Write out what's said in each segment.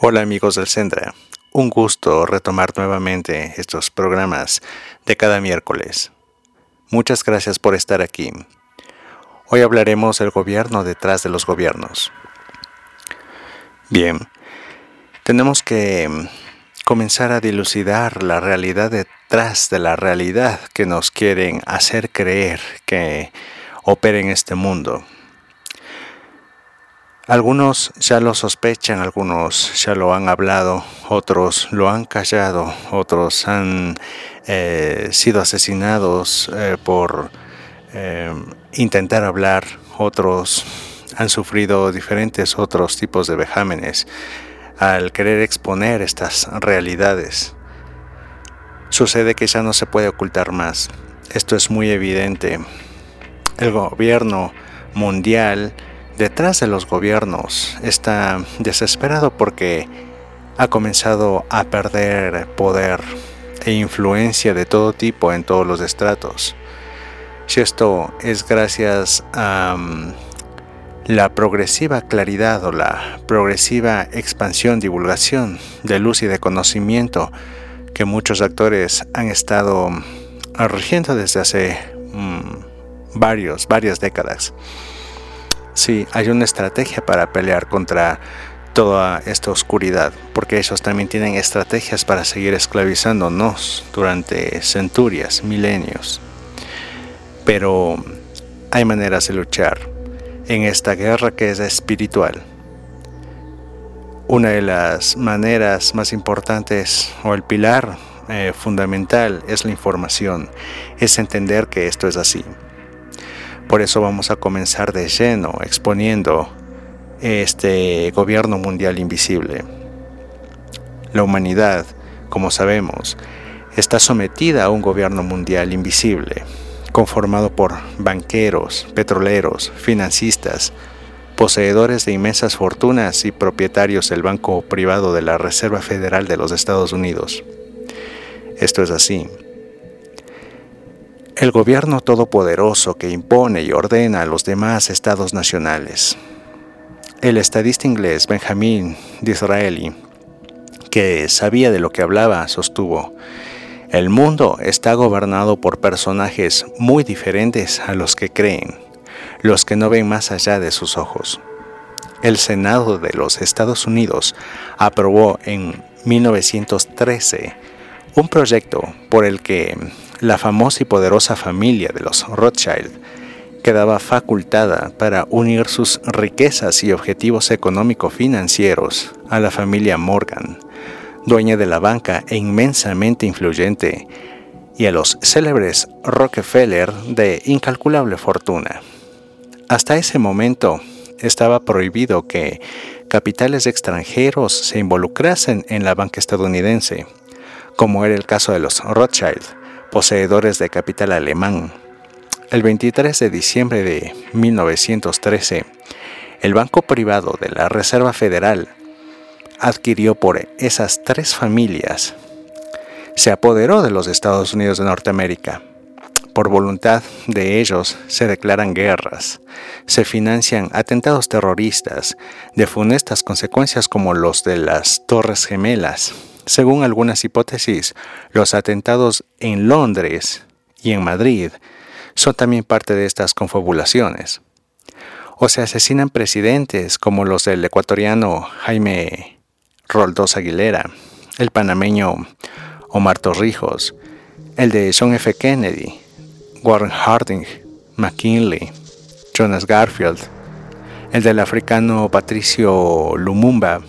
Hola amigos del Sendra, un gusto retomar nuevamente estos programas de cada miércoles. Muchas gracias por estar aquí. Hoy hablaremos del gobierno detrás de los gobiernos. Bien, tenemos que comenzar a dilucidar la realidad detrás de la realidad que nos quieren hacer creer que opera en este mundo. Algunos ya lo sospechan, algunos ya lo han hablado, otros lo han callado, otros han eh, sido asesinados eh, por eh, intentar hablar, otros han sufrido diferentes otros tipos de vejámenes al querer exponer estas realidades. Sucede que ya no se puede ocultar más. Esto es muy evidente. El gobierno mundial detrás de los gobiernos está desesperado porque ha comenzado a perder poder e influencia de todo tipo en todos los estratos. Si esto es gracias a mm, la progresiva claridad o la progresiva expansión, divulgación de luz y de conocimiento que muchos actores han estado mm, rigiendo desde hace mm, varios, varias décadas. Sí, hay una estrategia para pelear contra toda esta oscuridad, porque ellos también tienen estrategias para seguir esclavizándonos durante centurias, milenios. Pero hay maneras de luchar en esta guerra que es espiritual. Una de las maneras más importantes o el pilar eh, fundamental es la información, es entender que esto es así. Por eso vamos a comenzar de lleno exponiendo este gobierno mundial invisible. La humanidad, como sabemos, está sometida a un gobierno mundial invisible, conformado por banqueros, petroleros, financistas, poseedores de inmensas fortunas y propietarios del Banco Privado de la Reserva Federal de los Estados Unidos. Esto es así el gobierno todopoderoso que impone y ordena a los demás estados nacionales. El estadista inglés Benjamin Disraeli, que sabía de lo que hablaba, sostuvo, el mundo está gobernado por personajes muy diferentes a los que creen, los que no ven más allá de sus ojos. El Senado de los Estados Unidos aprobó en 1913 un proyecto por el que la famosa y poderosa familia de los Rothschild quedaba facultada para unir sus riquezas y objetivos económico-financieros a la familia Morgan, dueña de la banca e inmensamente influyente, y a los célebres Rockefeller de incalculable fortuna. Hasta ese momento estaba prohibido que capitales extranjeros se involucrasen en la banca estadounidense, como era el caso de los Rothschild, poseedores de capital alemán. El 23 de diciembre de 1913, el Banco Privado de la Reserva Federal adquirió por esas tres familias, se apoderó de los Estados Unidos de Norteamérica. Por voluntad de ellos se declaran guerras, se financian atentados terroristas de funestas consecuencias como los de las Torres Gemelas, según algunas hipótesis, los atentados en Londres y en Madrid son también parte de estas confabulaciones. O se asesinan presidentes como los del ecuatoriano Jaime Roldós Aguilera, el panameño Omar Torrijos, el de John F. Kennedy, Warren Harding, McKinley, Jonas Garfield, el del africano Patricio Lumumba,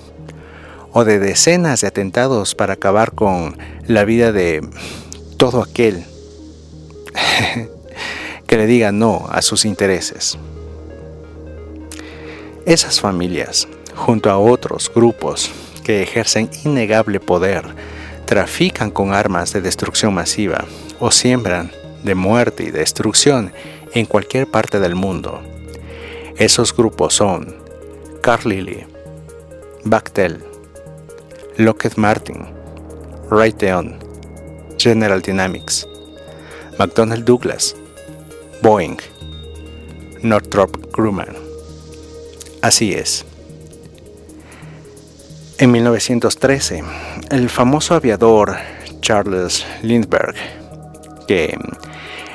o de decenas de atentados para acabar con la vida de todo aquel que le diga no a sus intereses. Esas familias, junto a otros grupos que ejercen innegable poder, trafican con armas de destrucción masiva o siembran de muerte y destrucción en cualquier parte del mundo. Esos grupos son Carlyle, Bactel, Lockheed Martin, Raytheon, General Dynamics, McDonnell Douglas, Boeing, Northrop Grumman. Así es. En 1913, el famoso aviador Charles Lindbergh, que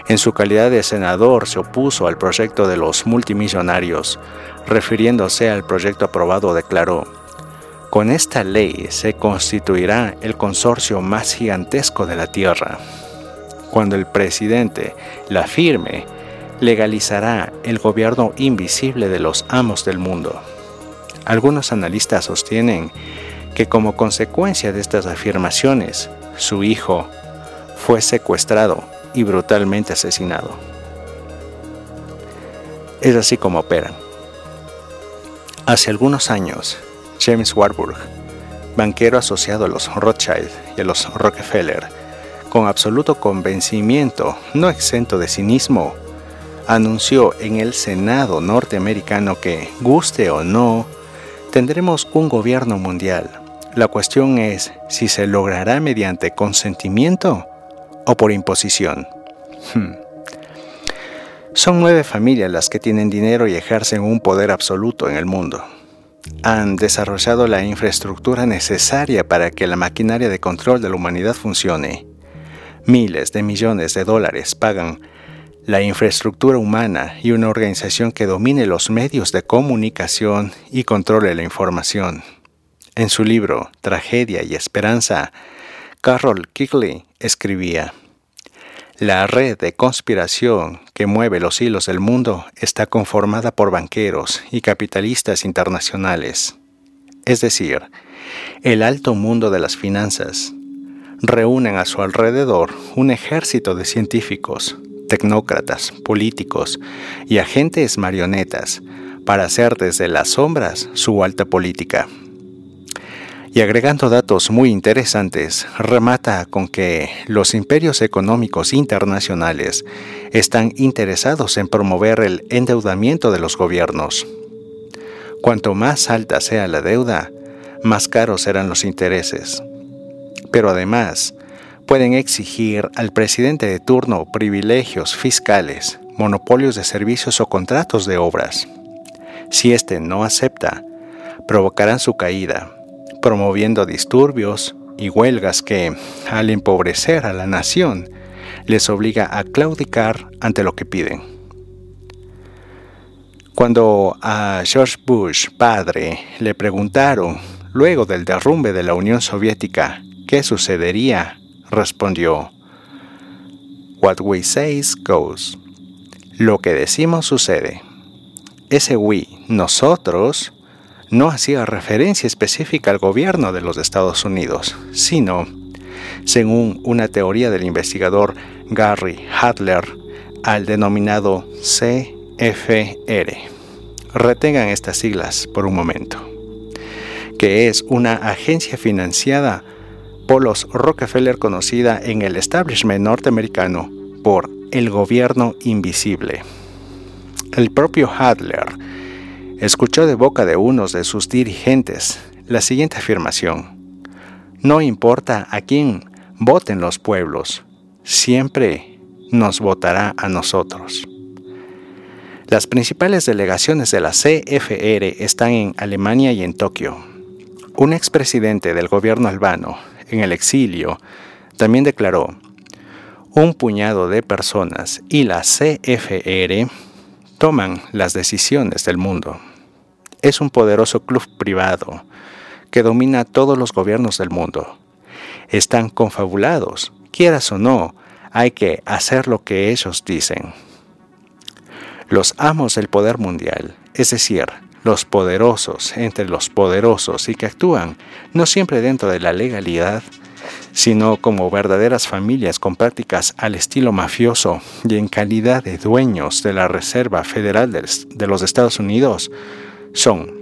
en su calidad de senador se opuso al proyecto de los multimillonarios, refiriéndose al proyecto aprobado, declaró, con esta ley se constituirá el consorcio más gigantesco de la Tierra. Cuando el presidente la firme, legalizará el gobierno invisible de los amos del mundo. Algunos analistas sostienen que como consecuencia de estas afirmaciones, su hijo fue secuestrado y brutalmente asesinado. Es así como operan. Hace algunos años, James Warburg, banquero asociado a los Rothschild y a los Rockefeller, con absoluto convencimiento, no exento de cinismo, anunció en el Senado norteamericano que, guste o no, tendremos un gobierno mundial. La cuestión es si se logrará mediante consentimiento o por imposición. Hmm. Son nueve familias las que tienen dinero y ejercen un poder absoluto en el mundo. Han desarrollado la infraestructura necesaria para que la maquinaria de control de la humanidad funcione. Miles de millones de dólares pagan la infraestructura humana y una organización que domine los medios de comunicación y controle la información. En su libro Tragedia y Esperanza, Carol Kigley escribía, La red de conspiración que mueve los hilos del mundo está conformada por banqueros y capitalistas internacionales, es decir, el alto mundo de las finanzas. Reúnen a su alrededor un ejército de científicos, tecnócratas, políticos y agentes marionetas para hacer desde las sombras su alta política. Y agregando datos muy interesantes, remata con que los imperios económicos internacionales están interesados en promover el endeudamiento de los gobiernos. Cuanto más alta sea la deuda, más caros serán los intereses. Pero además, pueden exigir al presidente de turno privilegios fiscales, monopolios de servicios o contratos de obras. Si éste no acepta, provocarán su caída, promoviendo disturbios y huelgas que, al empobrecer a la nación, les obliga a claudicar ante lo que piden. Cuando a George Bush, padre, le preguntaron, luego del derrumbe de la Unión Soviética, qué sucedería respondió, What we say goes. Lo que decimos sucede. Ese we, nosotros, no hacía referencia específica al gobierno de los Estados Unidos, sino, según una teoría del investigador Gary Hadler, al denominado CFR. Retengan estas siglas por un momento, que es una agencia financiada Polos Rockefeller conocida en el establishment norteamericano por el gobierno invisible. El propio Hadler escuchó de boca de unos de sus dirigentes la siguiente afirmación. No importa a quién voten los pueblos, siempre nos votará a nosotros. Las principales delegaciones de la CFR están en Alemania y en Tokio. Un expresidente del gobierno albano, en el exilio, también declaró, un puñado de personas y la CFR toman las decisiones del mundo. Es un poderoso club privado que domina todos los gobiernos del mundo. Están confabulados, quieras o no, hay que hacer lo que ellos dicen. Los amos del poder mundial, es decir, los poderosos entre los poderosos y que actúan no siempre dentro de la legalidad, sino como verdaderas familias con prácticas al estilo mafioso y en calidad de dueños de la Reserva Federal de los Estados Unidos, son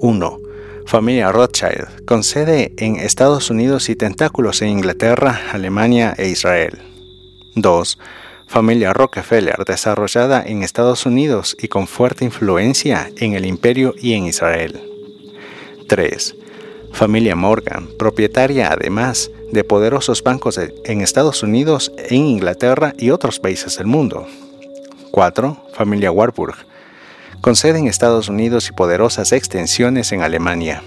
1. Familia Rothschild, con sede en Estados Unidos y tentáculos en Inglaterra, Alemania e Israel. 2. Familia Rockefeller, desarrollada en Estados Unidos y con fuerte influencia en el imperio y en Israel. 3. Familia Morgan, propietaria además de poderosos bancos en Estados Unidos, en Inglaterra y otros países del mundo. 4. Familia Warburg, con sede en Estados Unidos y poderosas extensiones en Alemania.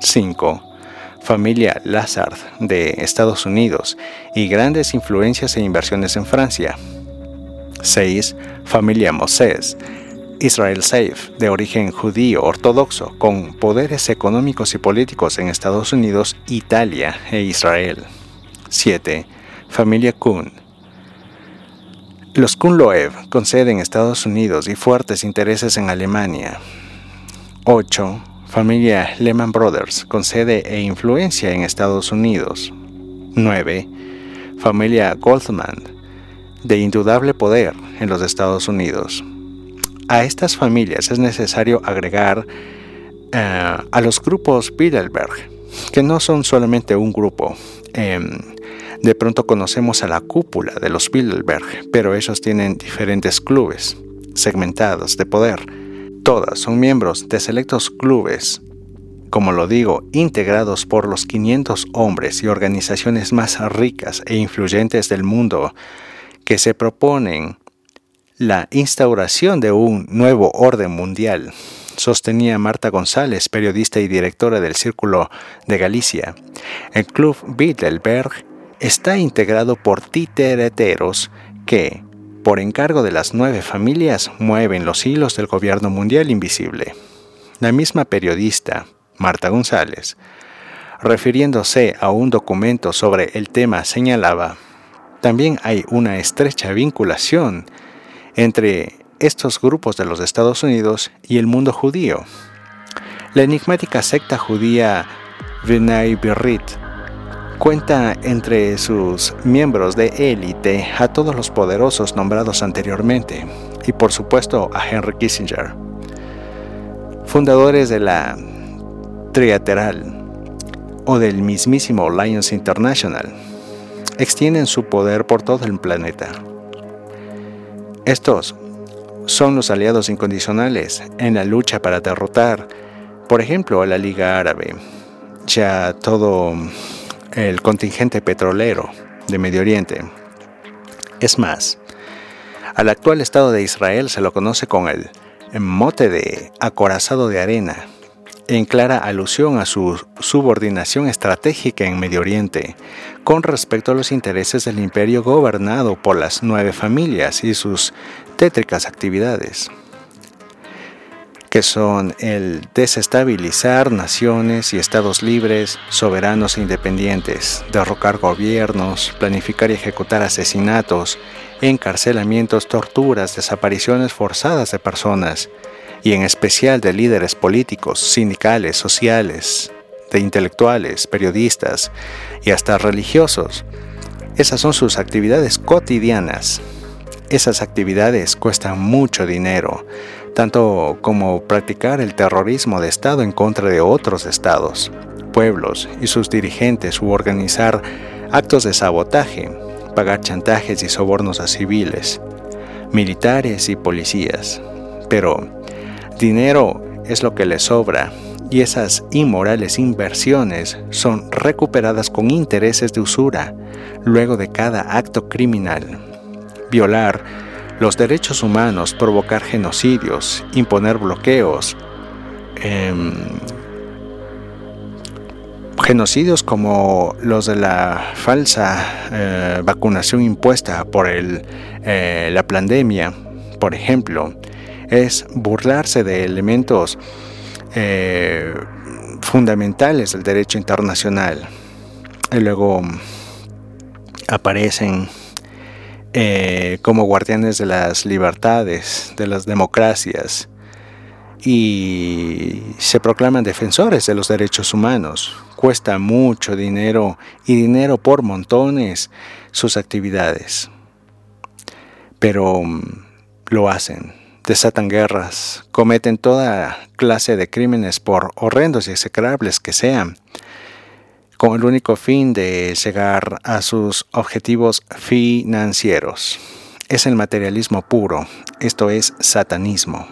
5. Familia Lazard de Estados Unidos y grandes influencias e inversiones en Francia. 6. Familia Moses, Israel Safe, de origen judío ortodoxo, con poderes económicos y políticos en Estados Unidos, Italia e Israel. 7. Familia Kuhn, los Kunloev con sede en Estados Unidos y fuertes intereses en Alemania. 8. Familia Lehman Brothers con sede e influencia en Estados Unidos. 9. Familia Goldman de indudable poder en los Estados Unidos. A estas familias es necesario agregar eh, a los grupos Bilderberg, que no son solamente un grupo. Em, de pronto conocemos a la cúpula de los Bilderberg, pero ellos tienen diferentes clubes segmentados de poder. Todas son miembros de selectos clubes, como lo digo, integrados por los 500 hombres y organizaciones más ricas e influyentes del mundo que se proponen la instauración de un nuevo orden mundial, sostenía Marta González, periodista y directora del Círculo de Galicia. El Club Bilderberg está integrado por titereteros que, por encargo de las nueve familias, mueven los hilos del gobierno mundial invisible. La misma periodista, Marta González, refiriéndose a un documento sobre el tema, señalaba, también hay una estrecha vinculación entre estos grupos de los Estados Unidos y el mundo judío. La enigmática secta judía B'nai Birrit Cuenta entre sus miembros de élite a todos los poderosos nombrados anteriormente y por supuesto a Henry Kissinger, fundadores de la Triateral o del mismísimo Alliance International. Extienden su poder por todo el planeta. Estos son los aliados incondicionales en la lucha para derrotar, por ejemplo, a la Liga Árabe, ya todo el contingente petrolero de Medio Oriente. Es más, al actual Estado de Israel se lo conoce con el mote de acorazado de arena, en clara alusión a su subordinación estratégica en Medio Oriente con respecto a los intereses del imperio gobernado por las nueve familias y sus tétricas actividades que son el desestabilizar naciones y estados libres, soberanos e independientes, derrocar gobiernos, planificar y ejecutar asesinatos, encarcelamientos, torturas, desapariciones forzadas de personas, y en especial de líderes políticos, sindicales, sociales, de intelectuales, periodistas y hasta religiosos. Esas son sus actividades cotidianas. Esas actividades cuestan mucho dinero, tanto como practicar el terrorismo de Estado en contra de otros estados, pueblos y sus dirigentes u organizar actos de sabotaje, pagar chantajes y sobornos a civiles, militares y policías. Pero dinero es lo que les sobra y esas inmorales inversiones son recuperadas con intereses de usura luego de cada acto criminal. Violar los derechos humanos, provocar genocidios, imponer bloqueos, em, genocidios como los de la falsa eh, vacunación impuesta por eh, la pandemia, por ejemplo, es burlarse de elementos eh, fundamentales del derecho internacional. Y luego aparecen eh, como guardianes de las libertades, de las democracias, y se proclaman defensores de los derechos humanos. Cuesta mucho dinero y dinero por montones sus actividades, pero mm, lo hacen desatan guerras, cometen toda clase de crímenes por horrendos y execrables que sean, con el único fin de llegar a sus objetivos financieros. Es el materialismo puro, esto es satanismo.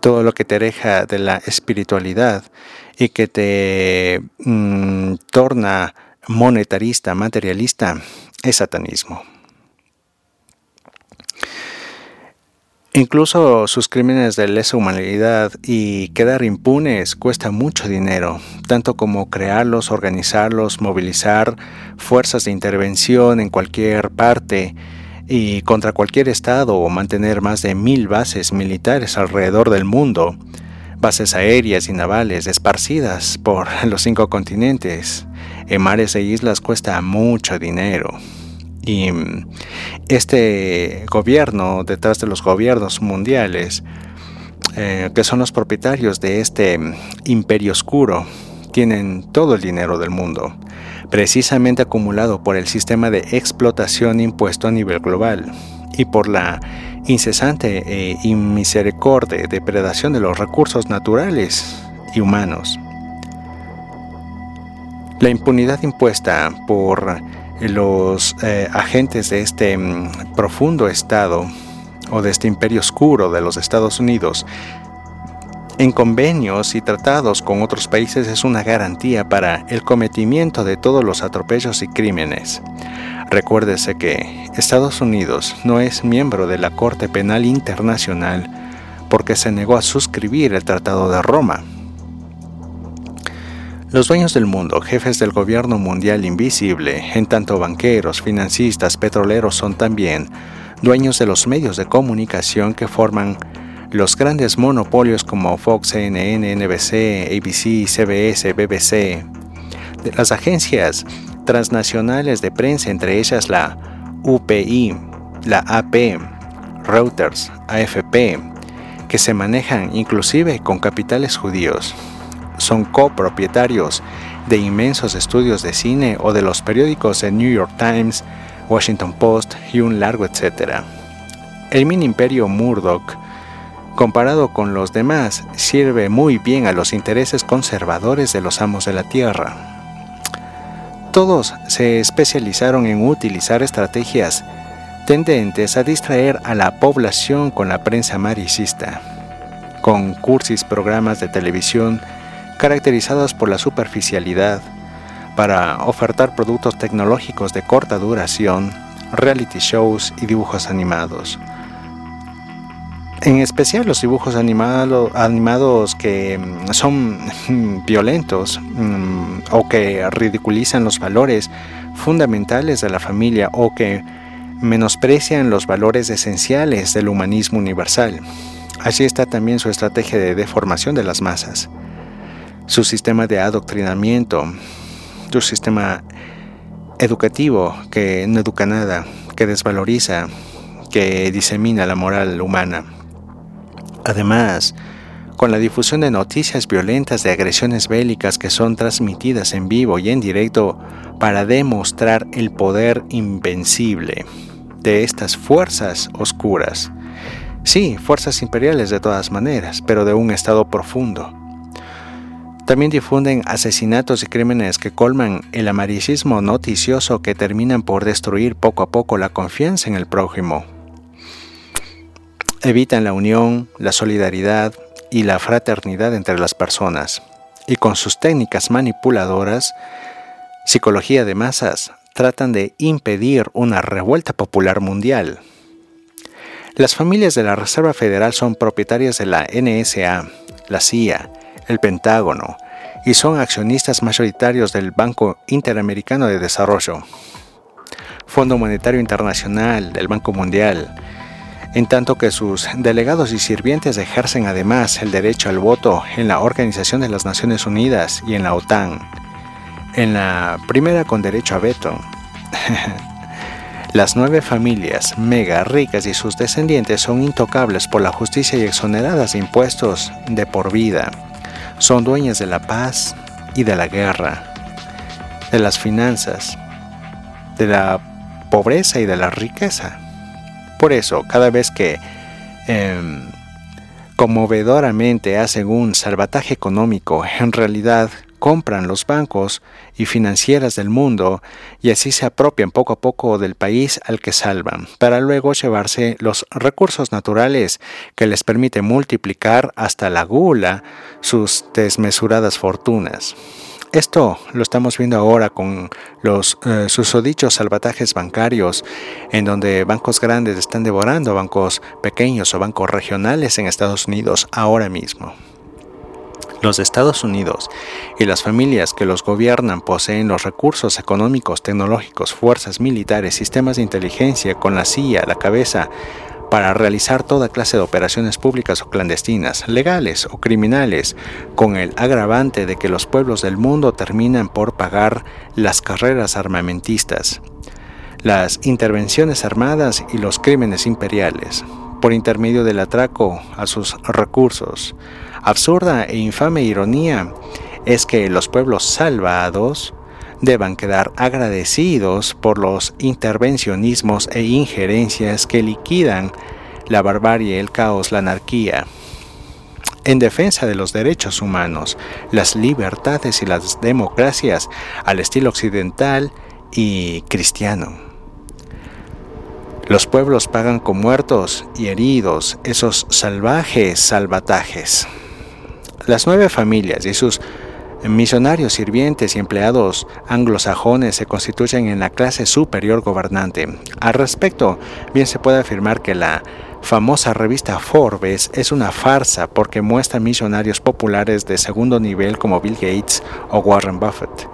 Todo lo que te deja de la espiritualidad y que te mm, torna monetarista, materialista, es satanismo. Incluso sus crímenes de lesa humanidad y quedar impunes cuesta mucho dinero, tanto como crearlos, organizarlos, movilizar fuerzas de intervención en cualquier parte y contra cualquier estado o mantener más de mil bases militares alrededor del mundo, bases aéreas y navales esparcidas por los cinco continentes, en mares e islas cuesta mucho dinero. Y mm, este gobierno, detrás de los gobiernos mundiales, eh, que son los propietarios de este mm, imperio oscuro, tienen todo el dinero del mundo, precisamente acumulado por el sistema de explotación impuesto a nivel global y por la incesante e inmisericordia depredación de los recursos naturales y humanos. La impunidad impuesta por los eh, agentes de este mm, profundo estado o de este imperio oscuro de los Estados Unidos en convenios y tratados con otros países es una garantía para el cometimiento de todos los atropellos y crímenes. Recuérdese que Estados Unidos no es miembro de la Corte Penal Internacional porque se negó a suscribir el Tratado de Roma. Los dueños del mundo, jefes del gobierno mundial invisible, en tanto banqueros, financistas, petroleros son también dueños de los medios de comunicación que forman los grandes monopolios como Fox, CNN, NBC, ABC, CBS, BBC, las agencias transnacionales de prensa, entre ellas la UPI, la AP, Reuters, AFP, que se manejan inclusive con capitales judíos son copropietarios de inmensos estudios de cine o de los periódicos de New York Times, Washington Post y un largo etcétera. El mini imperio Murdoch, comparado con los demás, sirve muy bien a los intereses conservadores de los amos de la tierra. Todos se especializaron en utilizar estrategias tendentes a distraer a la población con la prensa amarillista, con cursis, programas de televisión caracterizadas por la superficialidad, para ofertar productos tecnológicos de corta duración, reality shows y dibujos animados. En especial los dibujos animados que mm, son violentos mm, o que ridiculizan los valores fundamentales de la familia o que menosprecian los valores esenciales del humanismo universal. Allí está también su estrategia de deformación de las masas su sistema de adoctrinamiento, su sistema educativo que no educa nada, que desvaloriza, que disemina la moral humana. Además, con la difusión de noticias violentas de agresiones bélicas que son transmitidas en vivo y en directo para demostrar el poder invencible de estas fuerzas oscuras. Sí, fuerzas imperiales de todas maneras, pero de un estado profundo, también difunden asesinatos y crímenes que colman el amarillismo noticioso que terminan por destruir poco a poco la confianza en el prójimo. Evitan la unión, la solidaridad y la fraternidad entre las personas. Y con sus técnicas manipuladoras, psicología de masas, tratan de impedir una revuelta popular mundial. Las familias de la Reserva Federal son propietarias de la NSA, la CIA, el Pentágono, y son accionistas mayoritarios del Banco Interamericano de Desarrollo, Fondo Monetario Internacional, del Banco Mundial, en tanto que sus delegados y sirvientes ejercen además el derecho al voto en la Organización de las Naciones Unidas y en la OTAN, en la primera con derecho a veto. Las nueve familias mega ricas y sus descendientes son intocables por la justicia y exoneradas de impuestos de por vida son dueñas de la paz y de la guerra, de las finanzas, de la pobreza y de la riqueza. Por eso, cada vez que em, conmovedoramente hacen un salvataje económico, en realidad compran los bancos y financieras del mundo y así se apropian poco a poco del país al que salvan, para luego llevarse los recursos naturales que les permite multiplicar hasta la gula sus desmesuradas fortunas. Esto lo estamos viendo ahora con los eh, susodichos salvatajes bancarios, en donde bancos grandes están devorando bancos pequeños o bancos regionales en Estados Unidos ahora mismo. Los Estados Unidos y las familias que los gobiernan poseen los recursos económicos, tecnológicos, fuerzas militares, sistemas de inteligencia con la CIA a la cabeza para realizar toda clase de operaciones públicas o clandestinas, legales o criminales, con el agravante de que los pueblos del mundo terminan por pagar las carreras armamentistas, las intervenciones armadas y los crímenes imperiales, por intermedio del atraco a sus recursos, Absurda e infame ironía es que los pueblos salvados deban quedar agradecidos por los intervencionismos e injerencias que liquidan la barbarie, el caos, la anarquía. En defensa de los derechos humanos, las libertades y las democracias al estilo occidental y cristiano. Los pueblos pagan con muertos y heridos esos salvajes salvatajes. Las nueve familias y sus misionarios, sirvientes y empleados anglosajones se constituyen en la clase superior gobernante. Al respecto, bien se puede afirmar que la famosa revista Forbes es una farsa porque muestra misionarios populares de segundo nivel como Bill Gates o Warren Buffett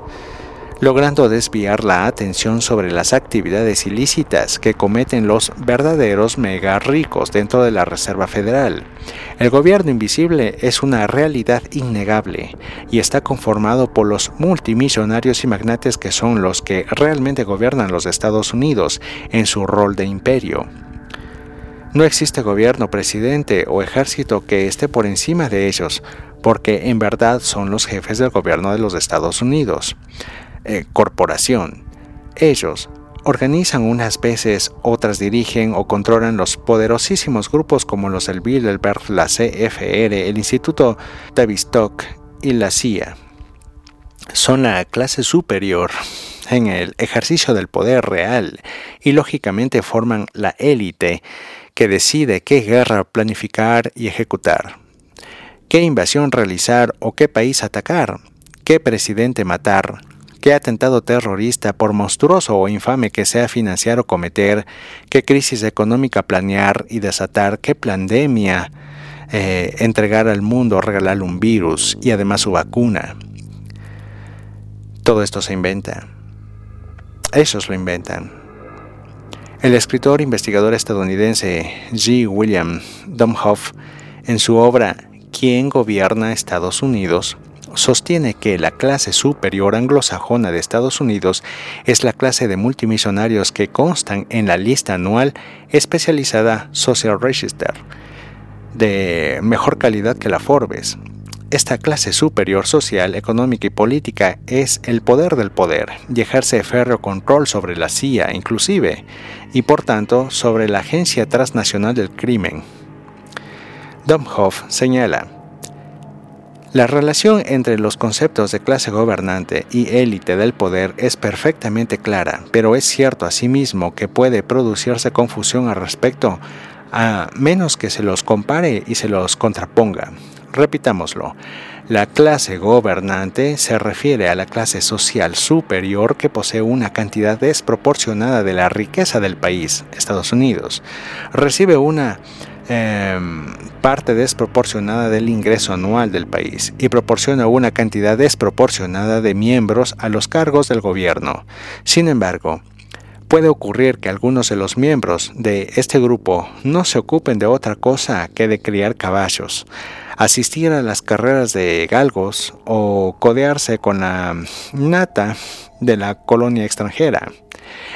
logrando desviar la atención sobre las actividades ilícitas que cometen los verdaderos mega ricos dentro de la Reserva Federal. El gobierno invisible es una realidad innegable y está conformado por los multimillonarios y magnates que son los que realmente gobiernan los Estados Unidos en su rol de imperio. No existe gobierno, presidente o ejército que esté por encima de ellos, porque en verdad son los jefes del gobierno de los Estados Unidos. Eh, corporación. Ellos organizan unas veces, otras dirigen o controlan los poderosísimos grupos como los del Bilderberg, la CFR, el Instituto Tavistock y la CIA. Son la clase superior en el ejercicio del poder real y lógicamente forman la élite que decide qué guerra planificar y ejecutar, qué invasión realizar o qué país atacar, qué presidente matar, qué atentado terrorista, por monstruoso o infame que sea financiar o cometer, qué crisis económica planear y desatar, qué pandemia eh, entregar al mundo, regalarle un virus y además su vacuna. Todo esto se inventa. Ellos lo inventan. El escritor investigador estadounidense G. William Domhoff, en su obra ¿Quién gobierna Estados Unidos?, sostiene que la clase superior anglosajona de Estados Unidos es la clase de multimillonarios que constan en la lista anual especializada Social Register, de mejor calidad que la Forbes. Esta clase superior social, económica y política es el poder del poder y ejerce férreo control sobre la CIA inclusive, y por tanto sobre la Agencia Transnacional del Crimen. Domhoff señala, la relación entre los conceptos de clase gobernante y élite del poder es perfectamente clara, pero es cierto asimismo que puede producirse confusión al respecto, a menos que se los compare y se los contraponga. Repitámoslo. La clase gobernante se refiere a la clase social superior que posee una cantidad desproporcionada de la riqueza del país, Estados Unidos. Recibe una Em, parte desproporcionada del ingreso anual del país y proporciona una cantidad desproporcionada de miembros a los cargos del gobierno. Sin embargo, puede ocurrir que algunos de los miembros de este grupo no se ocupen de otra cosa que de criar caballos, asistir a las carreras de galgos o codearse con la nata de la colonia extranjera.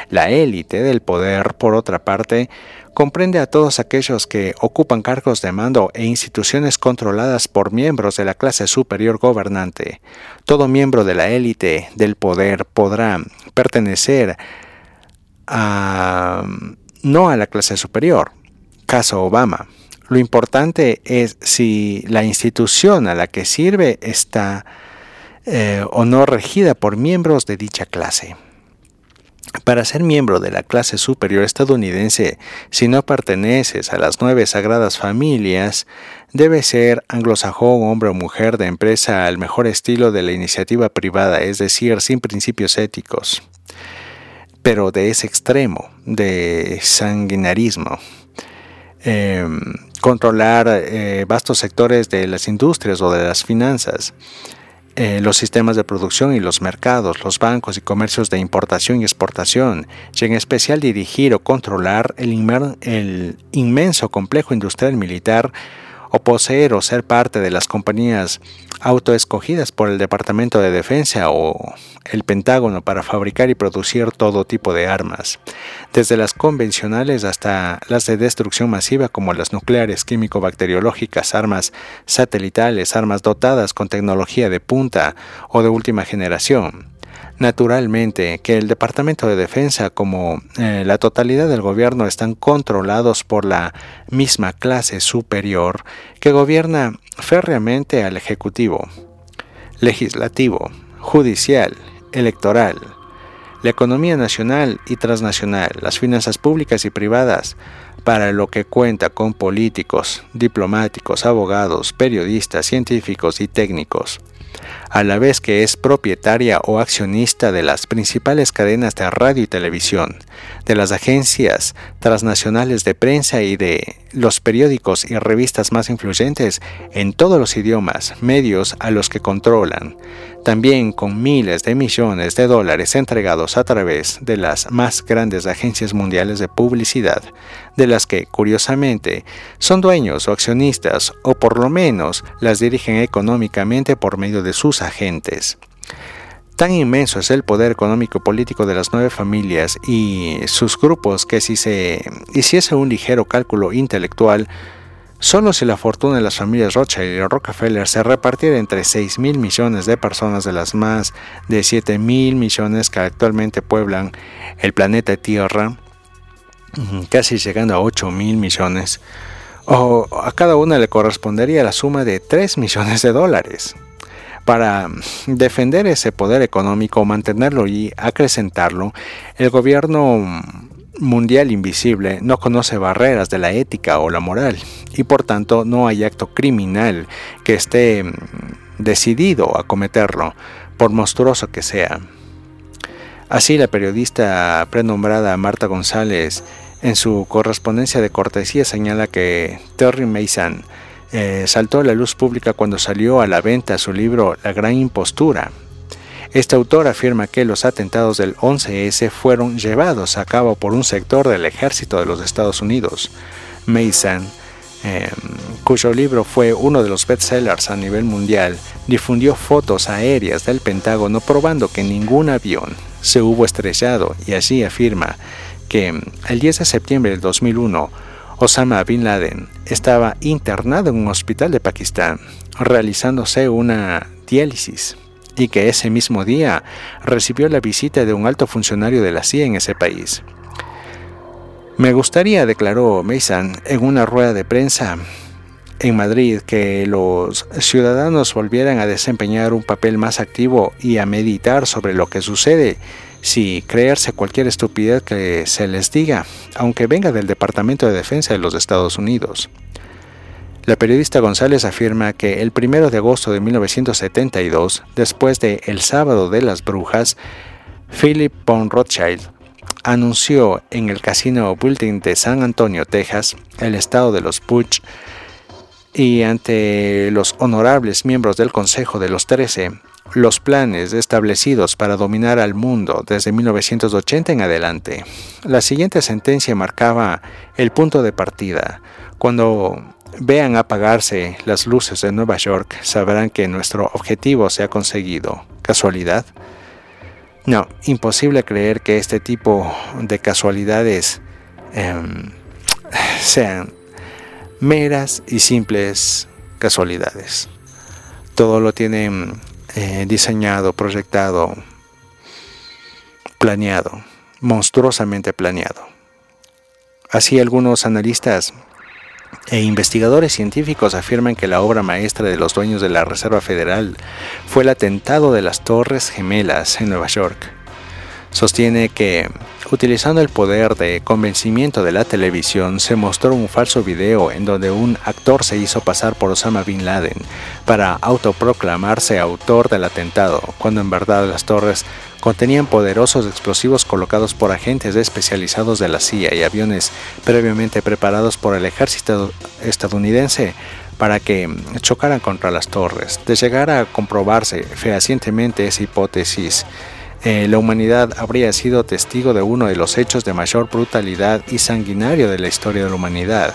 La élite del poder, por otra parte, comprende a todos aquellos que ocupan cargos de mando e instituciones controladas por miembros de la clase superior gobernante. Todo miembro de la élite del poder podrá pertenecer a no a la clase superior, caso Obama, Lo importante es si la institución a la que sirve está eh, o no regida por miembros de dicha clase. Para ser miembro de la clase superior estadounidense, si no perteneces a las nueve sagradas familias, debe ser anglosajón, hombre o mujer de empresa al mejor estilo de la iniciativa privada, es decir, sin principios éticos, pero de ese extremo, de sanguinarismo. Em, controlar eh, vastos sectores de las industrias o de las finanzas eh, los sistemas de producción y los mercados, los bancos y comercios de importación y exportación, y en especial dirigir o controlar el, el inmenso complejo industrial militar o poseer o ser parte de las compañías autoescogidas por el Departamento de Defensa o el Pentágono para fabricar y producir todo tipo de armas, desde las convencionales hasta las de destrucción masiva como las nucleares, químico-bacteriológicas, armas satelitales, armas dotadas con tecnología de punta o de última generación. Naturalmente que el Departamento de Defensa como eh, la totalidad del gobierno están controlados por la misma clase superior que gobierna férreamente al Ejecutivo, Legislativo, Judicial, Electoral, la economía nacional y transnacional, las finanzas públicas y privadas, para lo que cuenta con políticos, diplomáticos, abogados, periodistas, científicos y técnicos a la vez que es propietaria o accionista de las principales cadenas de radio y televisión, de las agencias transnacionales de prensa y de los periódicos y revistas más influyentes en todos los idiomas, medios a los que controlan, también con miles de millones de dólares entregados a través de las más grandes agencias mundiales de publicidad, de las que, curiosamente, son dueños o accionistas, o por lo menos las dirigen económicamente por medio de sus agentes. Tan inmenso es el poder económico y político de las nueve familias y sus grupos que si se hiciese un ligero cálculo intelectual, Solo si la fortuna de las familias Rothschild y Rockefeller se repartiera entre 6 mil millones de personas de las más de 7 mil millones que actualmente pueblan el planeta Tierra, casi llegando a 8 mil millones, o a cada una le correspondería la suma de 3 millones de dólares. Para defender ese poder económico, mantenerlo y acrecentarlo, el gobierno mundial invisible no conoce barreras de la ética o la moral y por tanto no hay acto criminal que esté mm, decidido a cometerlo, por monstruoso que sea. Así la periodista prenombrada Marta González en su correspondencia de cortesía señala que Terry Mason eh, saltó a la luz pública cuando salió a la venta su libro La Gran Impostura, este autor afirma que los atentados del 11S fueron llevados a cabo por un sector del ejército de los Estados Unidos. Mason, em, cuyo libro fue uno de los bestsellers a nivel mundial, difundió fotos aéreas del Pentágono probando que ningún avión se hubo estrellado y allí afirma que em, el 10 de septiembre del 2001 Osama Bin Laden estaba internado en un hospital de Pakistán realizándose una diálisis y que ese mismo día recibió la visita de un alto funcionario de la CIA en ese país. Me gustaría, declaró Mason en una rueda de prensa en Madrid, que los ciudadanos volvieran a desempeñar un papel más activo y a meditar sobre lo que sucede si creerse cualquier estupidez que se les diga, aunque venga del Departamento de Defensa de los Estados Unidos. La periodista González afirma que el 1 de agosto de 1972, después de El Sábado de las Brujas, Philip von Rothschild anunció en el Casino Building de San Antonio, Texas, el estado de los Butch, y ante los honorables miembros del Consejo de los Trece, los planes establecidos para dominar al mundo desde 1980 en adelante. La siguiente sentencia marcaba el punto de partida, cuando vean apagarse las luces de Nueva York, sabrán que nuestro objetivo se ha conseguido. ¿Casualidad? No, imposible creer que este tipo de casualidades em, sean meras y simples casualidades. Todo lo tienen eh, diseñado, proyectado, planeado, monstruosamente planeado. Así algunos analistas e investigadores científicos afirman que la obra maestra de los dueños de la Reserva Federal fue el atentado de las Torres Gemelas en Nueva York. Sostiene que, utilizando el poder de convencimiento de la televisión, se mostró un falso video en donde un actor se hizo pasar por Osama Bin Laden para autoproclamarse autor del atentado, cuando en verdad las torres contenían poderosos explosivos colocados por agentes especializados de la CIA y aviones previamente preparados por el ejército estadounidense para que chocaran contra las torres. De llegar a comprobarse fehacientemente esa hipótesis, eh, la humanidad habría sido testigo de uno de los hechos de mayor brutalidad y sanguinario de la historia de la humanidad.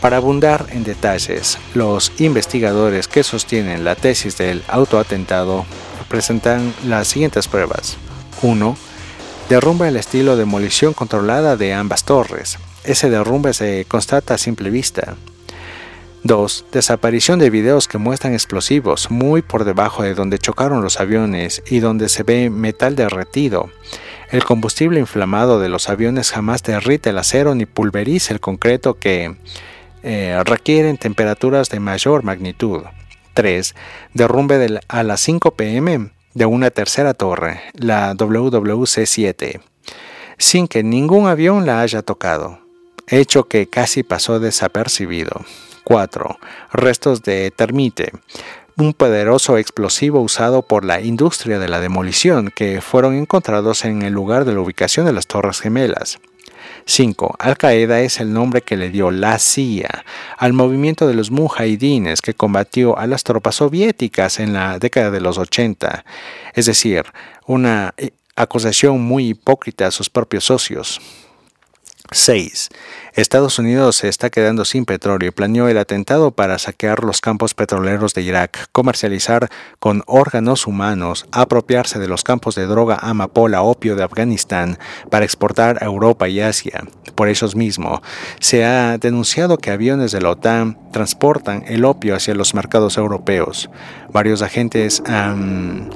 Para abundar en detalles, los investigadores que sostienen la tesis del autoatentado presentan las siguientes pruebas. 1. Derrumba el estilo de demolición controlada de ambas torres. Ese derrumbe se constata a simple vista. 2. Desaparición de videos que muestran explosivos muy por debajo de donde chocaron los aviones y donde se ve metal derretido. El combustible inflamado de los aviones jamás derrite el acero ni pulveriza el concreto que eh, requieren temperaturas de mayor magnitud. 3. Derrumbe a las 5 pm de una tercera torre, la WWC-7, sin que ningún avión la haya tocado, hecho que casi pasó desapercibido. 4. Restos de termite, un poderoso explosivo usado por la industria de la demolición que fueron encontrados en el lugar de la ubicación de las Torres Gemelas. 5. Al-Qaeda es el nombre que le dio la CIA al movimiento de los mujahidines que combatió a las tropas soviéticas en la década de los 80, es decir, una eh, acusación muy hipócrita a sus propios socios. 6. Estados Unidos se está quedando sin petróleo y planeó el atentado para saquear los campos petroleros de Irak, comercializar con órganos humanos, apropiarse de los campos de droga amapola opio de Afganistán para exportar a Europa y Asia. Por eso mismo, se ha denunciado que aviones de la OTAN transportan el opio hacia los mercados europeos. Varios agentes han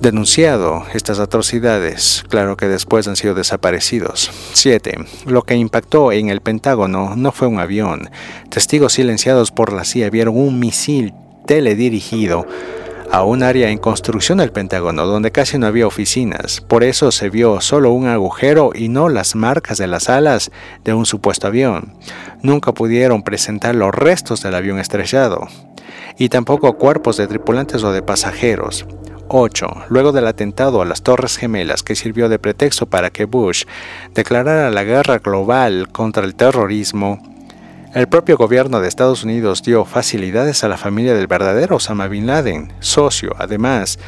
denunciado estas atrocidades, claro que después han sido desaparecidos. 7. Lo que impactó en el Pentágono no fue un avión. Testigos silenciados por la CIA vieron un misil teledirigido a un área en construcción del Pentágono donde casi no había oficinas. Por eso se vio solo un agujero y no las marcas de las alas de un supuesto avión. Nunca pudieron presentar los restos del avión estrellado y tampoco cuerpos de tripulantes o de pasajeros. 8. Luego del atentado a las Torres Gemelas que sirvió de pretexto para que Bush declarara la guerra global contra el terrorismo, el propio gobierno de Estados Unidos dio facilidades a la familia del verdadero Osama Bin Laden, socio, además,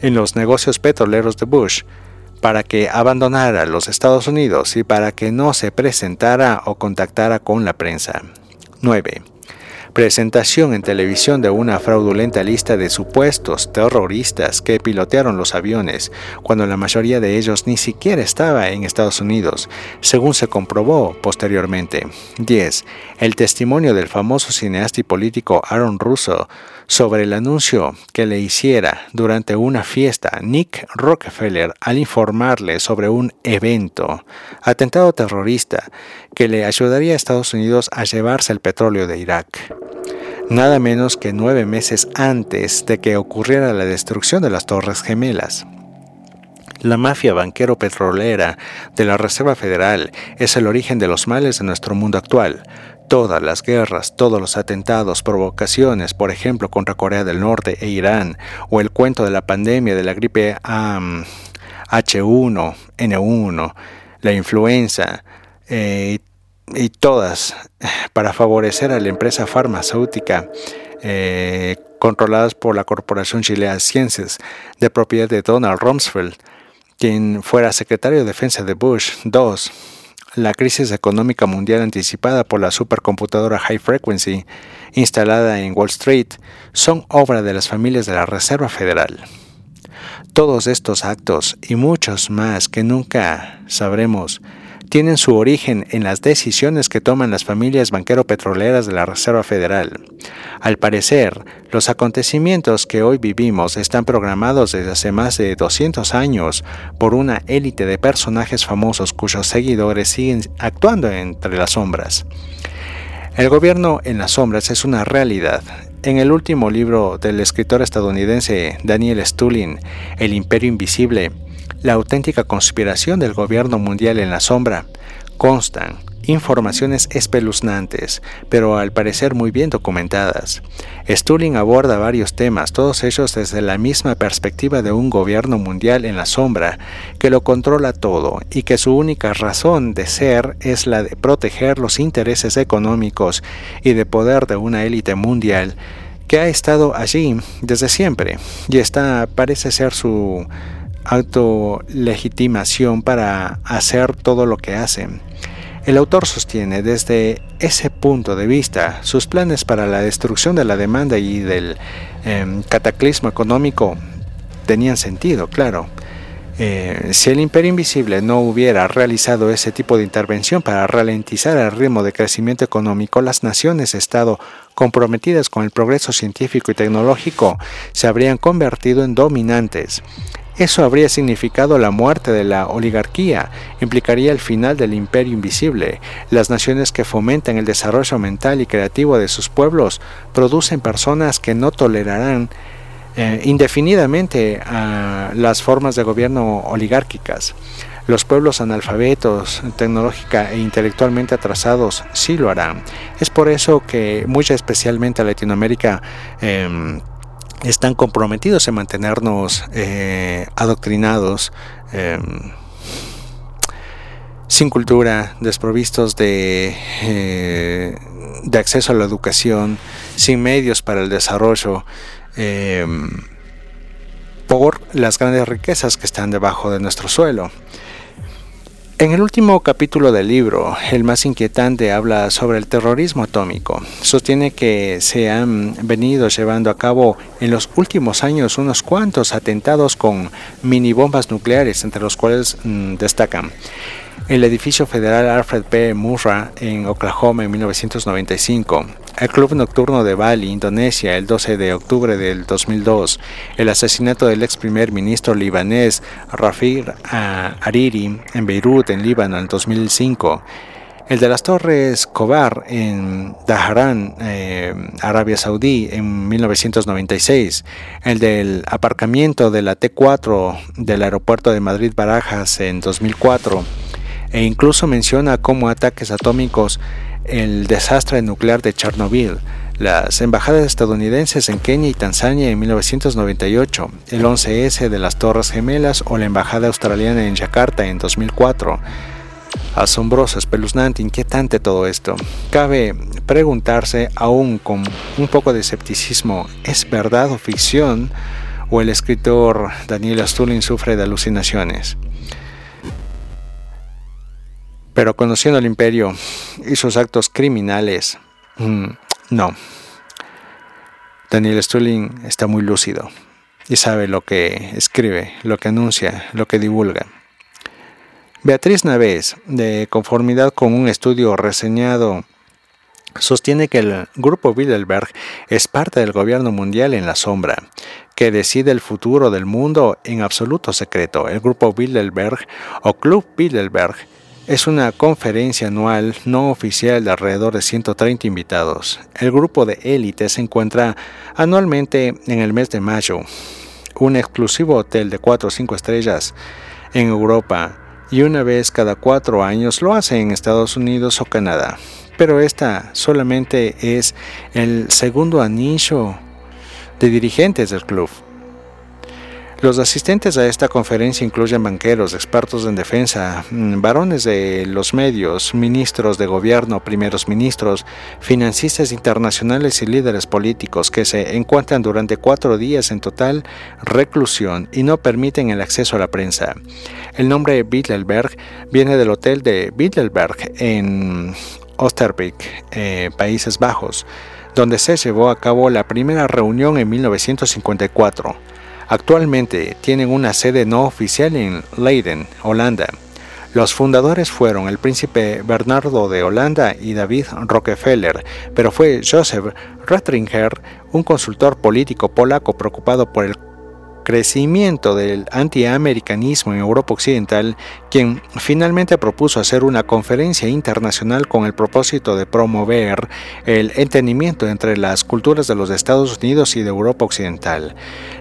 en los negocios petroleros de Bush, para que abandonara los Estados Unidos y para que no se presentara o contactara con la prensa. 9 presentación en televisión de una fraudulenta lista de supuestos terroristas que pilotearon los aviones, cuando la mayoría de ellos ni siquiera estaba en Estados Unidos, según se comprobó posteriormente. 10. El testimonio del famoso cineasta y político Aaron Russo sobre el anuncio que le hiciera durante una fiesta Nick Rockefeller al informarle sobre un evento, atentado terrorista, que le ayudaría a Estados Unidos a llevarse el petróleo de Irak nada menos que nueve meses antes de que ocurriera la destrucción de las Torres Gemelas. La mafia banquero-petrolera de la Reserva Federal es el origen de los males de nuestro mundo actual. Todas las guerras, todos los atentados, provocaciones, por ejemplo, contra Corea del Norte e Irán, o el cuento de la pandemia de la gripe H1, N1, la influenza, eh, y todas para favorecer a la empresa farmacéutica eh, controladas por la corporación chilena Ciencias de propiedad de Donald Rumsfeld, quien fuera secretario de defensa de Bush. 2. La crisis económica mundial anticipada por la supercomputadora High Frequency instalada en Wall Street son obra de las familias de la Reserva Federal. Todos estos actos y muchos más que nunca sabremos tienen su origen en las decisiones que toman las familias banquero-petroleras de la Reserva Federal. Al parecer, los acontecimientos que hoy vivimos están programados desde hace más de 200 años por una élite de personajes famosos cuyos seguidores siguen actuando entre las sombras. El gobierno en las sombras es una realidad. En el último libro del escritor estadounidense Daniel Stulin, El Imperio Invisible, la auténtica conspiración del gobierno mundial en la sombra, constan informaciones espeluznantes, pero al parecer muy bien documentadas. Stulin aborda varios temas, todos ellos desde la misma perspectiva de un gobierno mundial en la sombra, que lo controla todo y que su única razón de ser es la de proteger los intereses económicos y de poder de una élite mundial que ha estado allí desde siempre y esta parece ser su autolegitimación para hacer todo lo que hacen. El autor sostiene desde ese punto de vista sus planes para la destrucción de la demanda y del em, cataclismo económico tenían sentido, claro. Eh, si el imperio invisible no hubiera realizado ese tipo de intervención para ralentizar el ritmo de crecimiento económico, las naciones-estado comprometidas con el progreso científico y tecnológico se habrían convertido en dominantes. Eso habría significado la muerte de la oligarquía, implicaría el final del imperio invisible. Las naciones que fomentan el desarrollo mental y creativo de sus pueblos producen personas que no tolerarán eh, indefinidamente las formas de gobierno oligárquicas. Los pueblos analfabetos, tecnológica e intelectualmente atrasados sí lo harán. Es por eso que, muy especialmente Latinoamérica, em, están comprometidos en mantenernos eh, adoctrinados, em, sin cultura, desprovistos de, eh, de, acceso a la educación, sin medios para el desarrollo, em, por las grandes riquezas que están debajo de nuestro suelo. En el último capítulo del libro, el más inquietante habla sobre el terrorismo atómico. Sostiene que se han venido llevando a cabo en los últimos años unos cuantos atentados con mini bombas nucleares, entre los cuales mm, destacan el edificio federal Alfred P. Murrah en Oklahoma en 1995, el Club Nocturno de Bali, Indonesia, el 12 de octubre del 2002, el asesinato del ex primer ministro libanés Rafir Hariri en Beirut, en Líbano, en 2005, el de las Torres Kobar en Daharan, eh, Arabia Saudí, en 1996, el del aparcamiento de la T4 del aeropuerto de Madrid Barajas en 2004, e incluso menciona como ataques atómicos el desastre nuclear de Chernobyl, las embajadas estadounidenses en Kenia y Tanzania en 1998, el 11S de las Torres Gemelas o la embajada australiana en Yakarta en 2004. Asombroso, espeluznante, inquietante todo esto. Cabe preguntarse, aún con un poco de escepticismo, ¿es verdad o ficción? ¿O el escritor Daniel Astulin sufre de alucinaciones? Pero conociendo el imperio y sus actos criminales, mm, no. Daniel Stulin está muy lúcido y sabe lo que escribe, lo que anuncia, lo que divulga. Beatriz Navés, de conformidad con un estudio reseñado, sostiene que el Grupo Bilderberg es parte del gobierno mundial en la sombra, que decide el futuro del mundo en absoluto secreto. El Grupo Bilderberg o Club Bilderberg es una conferencia anual no oficial de alrededor de 130 invitados. El grupo de élite se encuentra anualmente en el mes de mayo, un exclusivo hotel de 4 o 5 estrellas en Europa y una vez cada cuatro años lo hace en Estados Unidos o Canadá. Pero esta solamente es el segundo anillo de dirigentes del club. Los asistentes a esta conferencia incluyen banqueros, expertos en defensa, mm, varones de los medios, ministros de gobierno, primeros ministros, financistas internacionales y líderes políticos que se encuentran durante cuatro días en total reclusión y no permiten el acceso a la prensa. El nombre Bilderberg viene del hotel de Bilderberg en Oosterbeek, eh, Países Bajos, donde se llevó a cabo la primera reunión en 1954. Actualmente tienen una sede no oficial en Leiden, Holanda. Los fundadores fueron el príncipe Bernardo de Holanda y David Rockefeller, pero fue Joseph Ratzinger, un consultor político polaco preocupado por el crecimiento del antiamericanismo en Europa Occidental, quien finalmente propuso hacer una conferencia internacional con el propósito de promover el entendimiento entre las culturas de los Estados Unidos y de Europa Occidental.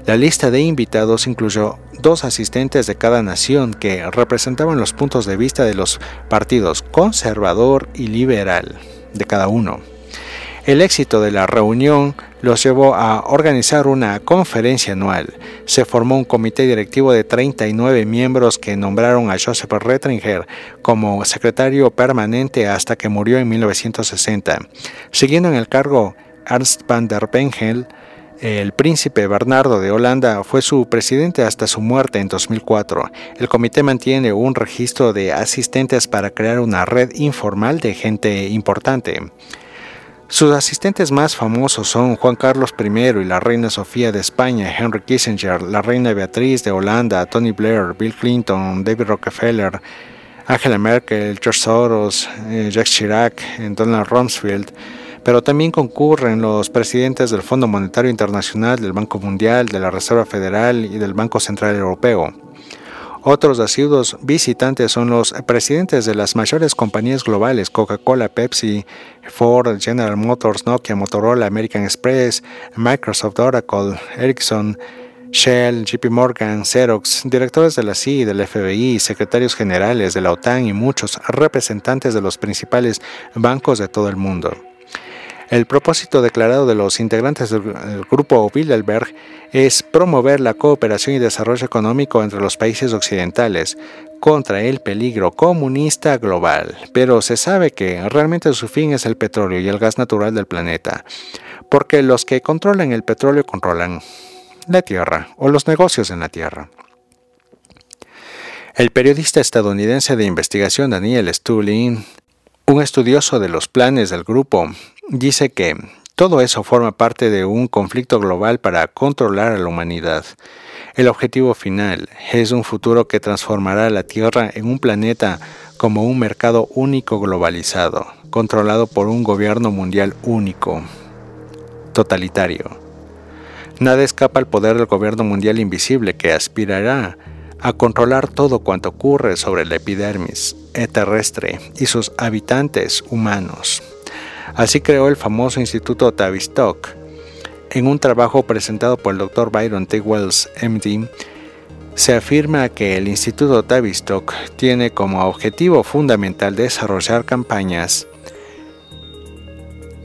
La lista de invitados incluyó dos asistentes de cada nación que representaban los puntos de vista de los partidos conservador y liberal de cada uno. El éxito de la reunión los llevó a organizar una conferencia anual. Se formó un comité directivo de 39 miembros que nombraron a Joseph Rettinger como secretario permanente hasta que murió en 1960. Siguiendo en el cargo, Ernst van der Bengel, el príncipe Bernardo de Holanda fue su presidente hasta su muerte en 2004. El comité mantiene un registro de asistentes para crear una red informal de gente importante. Sus asistentes más famosos son Juan Carlos I y la reina Sofía de España, Henry Kissinger, la reina Beatriz de Holanda, Tony Blair, Bill Clinton, David Rockefeller, Angela Merkel, George Soros, eh, Jacques Chirac, Donald Rumsfeld, pero también concurren los presidentes del Fondo Monetario Internacional, del Banco Mundial, de la Reserva Federal y del Banco Central Europeo. Otros asiduos visitantes son los presidentes de las mayores compañías globales, Coca-Cola, Pepsi, Ford, General Motors, Nokia, Motorola, American Express, Microsoft, Oracle, Ericsson, Shell, JP Morgan, Xerox, directores de la CIA y del FBI, secretarios generales de la OTAN y muchos representantes de los principales bancos de todo el mundo. El propósito declarado de los integrantes del grupo Bilderberg es promover la cooperación y desarrollo económico entre los países occidentales contra el peligro comunista global, pero se sabe que realmente su fin es el petróleo y el gas natural del planeta, porque los que controlan el petróleo controlan la tierra o los negocios en la tierra. El periodista estadounidense de investigación Daniel Stulin, un estudioso de los planes del grupo, dice que todo eso forma parte de un conflicto global para controlar a la humanidad. El objetivo final es un futuro que transformará la Tierra en un planeta como un mercado único globalizado, controlado por un gobierno mundial único, totalitario. Nada escapa al poder del gobierno mundial invisible que aspirará a controlar todo cuanto ocurre sobre la epidermis terrestre y sus habitantes humanos. Así creó el famoso Instituto Tavistock. En un trabajo presentado por el Dr. Byron T. Wells, MD, se afirma que el Instituto Tavistock tiene como objetivo fundamental desarrollar campañas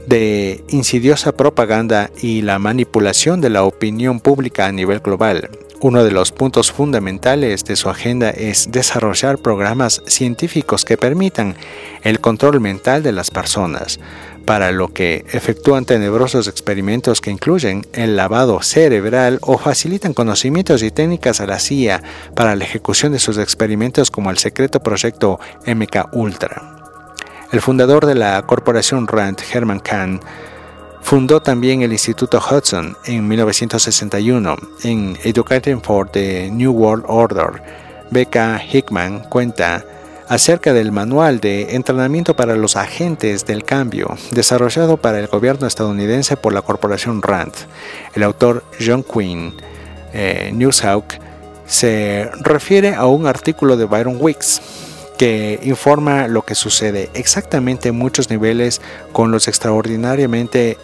de insidiosa propaganda y la manipulación de la opinión pública a nivel global, uno de los puntos fundamentales de su agenda es desarrollar programas científicos que permitan el control mental de las personas, para lo que efectúan tenebrosos experimentos que incluyen el lavado cerebral o facilitan conocimientos y técnicas a la CIA para la ejecución de sus experimentos como el secreto proyecto MK Ultra. El fundador de la corporación RAND, Herman Kahn, Fundó también el Instituto Hudson en 1961 en Educating for the New World Order. Becca Hickman cuenta acerca del manual de entrenamiento para los agentes del cambio desarrollado para el gobierno estadounidense por la corporación RAND. El autor John Quinn, eh, Newshawk, se refiere a un artículo de Byron Wicks que informa lo que sucede exactamente en muchos niveles con los extraordinariamente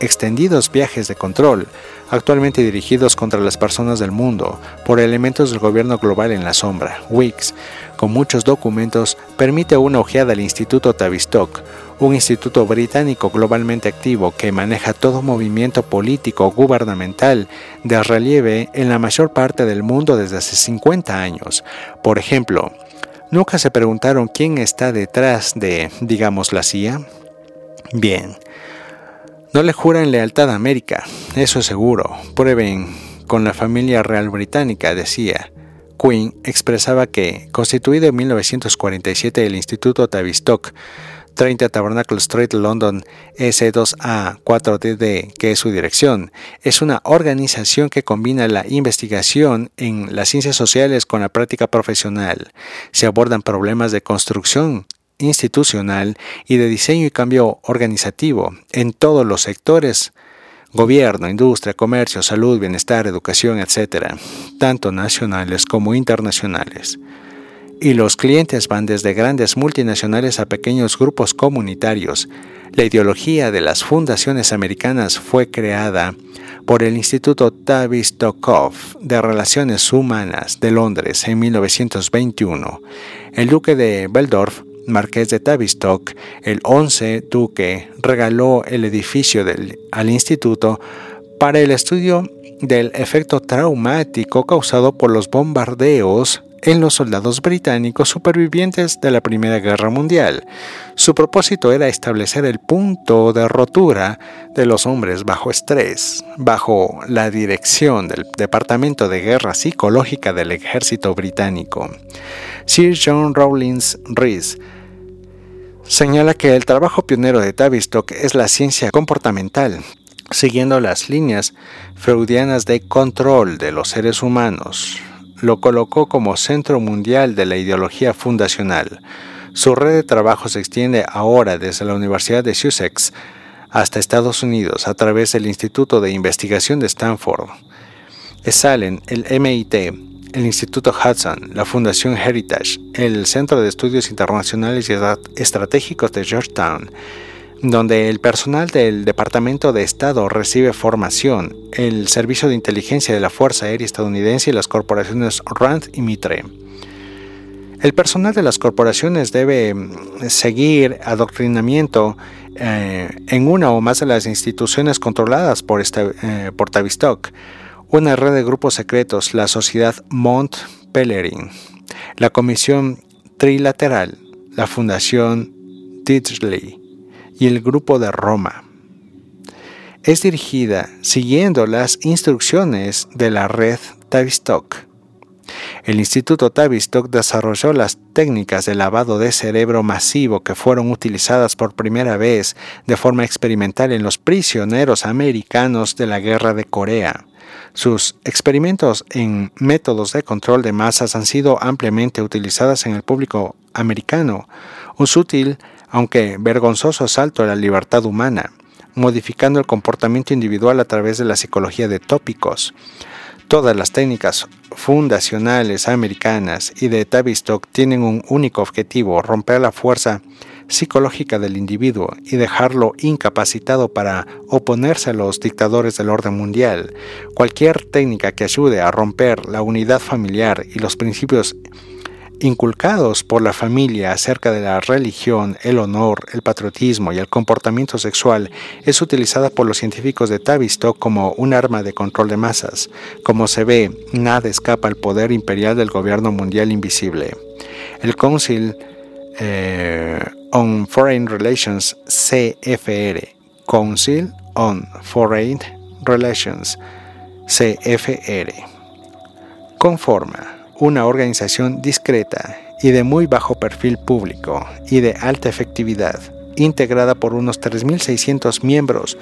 extendidos viajes de control, actualmente dirigidos contra las personas del mundo por elementos del gobierno global en la sombra. Wix, con muchos documentos, permite una ojeada al Instituto Tavistock, un instituto británico globalmente activo que maneja todo movimiento político gubernamental de relieve en la mayor parte del mundo desde hace 50 años. Por ejemplo, ¿nunca se preguntaron quién está detrás de, digamos, la CIA? Bien, no le juran lealtad a América, eso es seguro. Prueben con la familia real británica, decía. Quinn expresaba que, constituido en 1947 el Instituto Tavistock, 30 Tabernacle Street, London, S2A 4DD, que es su dirección, es una organización que combina la investigación en las ciencias sociales con la práctica profesional. Se abordan problemas de construcción, institucional y de diseño y cambio organizativo en todos los sectores gobierno, industria, comercio, salud, bienestar, educación, etc., tanto nacionales como internacionales. Y los clientes van desde grandes multinacionales a pequeños grupos comunitarios. La ideología de las fundaciones americanas fue creada por el Instituto Tavistock de Relaciones Humanas de Londres en 1921. El duque de Beldorf, marqués de Tavistock, el 11 duque, regaló el edificio al instituto para el estudio del efecto traumático causado por los bombardeos en los soldados británicos supervivientes de la Primera Guerra Mundial. Su propósito era establecer el punto de rotura de los hombres bajo estrés, bajo la dirección del Departamento de Guerra Psicológica del Ejército Británico. Sir John Rawlins Rees señala que el trabajo pionero de Tavistock es la ciencia comportamental, siguiendo las líneas freudianas de control de los seres humanos, lo colocó como centro mundial de la ideología fundacional. Su red de trabajo se extiende ahora desde la Universidad de Sussex hasta Estados Unidos a través del Instituto de Investigación de Stanford, Salen, el MIT, el Instituto Hudson, la Fundación Heritage, el Centro de Estudios Internacionales y Estratégicos de Georgetown, donde el personal del Departamento de Estado recibe formación, el Servicio de Inteligencia de la Fuerza Aérea Estadounidense y las corporaciones RAND y Mitre. El personal de las corporaciones debe mm, seguir adoctrinamiento eh, en una o más de las instituciones controladas por, eh, por Tavistock, una red de grupos secretos, la Sociedad Mont Pelerin, la Comisión Trilateral, la Fundación Diddley, y el Grupo de Roma. Es dirigida siguiendo las instrucciones de la red Tavistock. El Instituto Tavistock desarrolló las técnicas de lavado de cerebro masivo que fueron utilizadas por primera vez de forma experimental en los prisioneros americanos de la Guerra de Corea. Sus experimentos en métodos de control de masas han sido ampliamente utilizados en el público americano, un sutil aunque vergonzoso salto a la libertad humana, modificando el comportamiento individual a través de la psicología de tópicos. Todas las técnicas fundacionales americanas y de Tavistock tienen un único objetivo, romper la fuerza psicológica del individuo y dejarlo incapacitado para oponerse a los dictadores del orden mundial. Cualquier técnica que ayude a romper la unidad familiar y los principios inculcados por la familia acerca de la religión, el honor, el patriotismo y el comportamiento sexual es utilizada por los científicos de Tavistock como un arma de control de masas. Como se ve, nada escapa al poder imperial del gobierno mundial invisible. El Council eh, on Foreign Relations, CFR, Council on Foreign Relations, CFR, conforma una organización discreta y de muy bajo perfil público y de alta efectividad, integrada por unos 3.600 miembros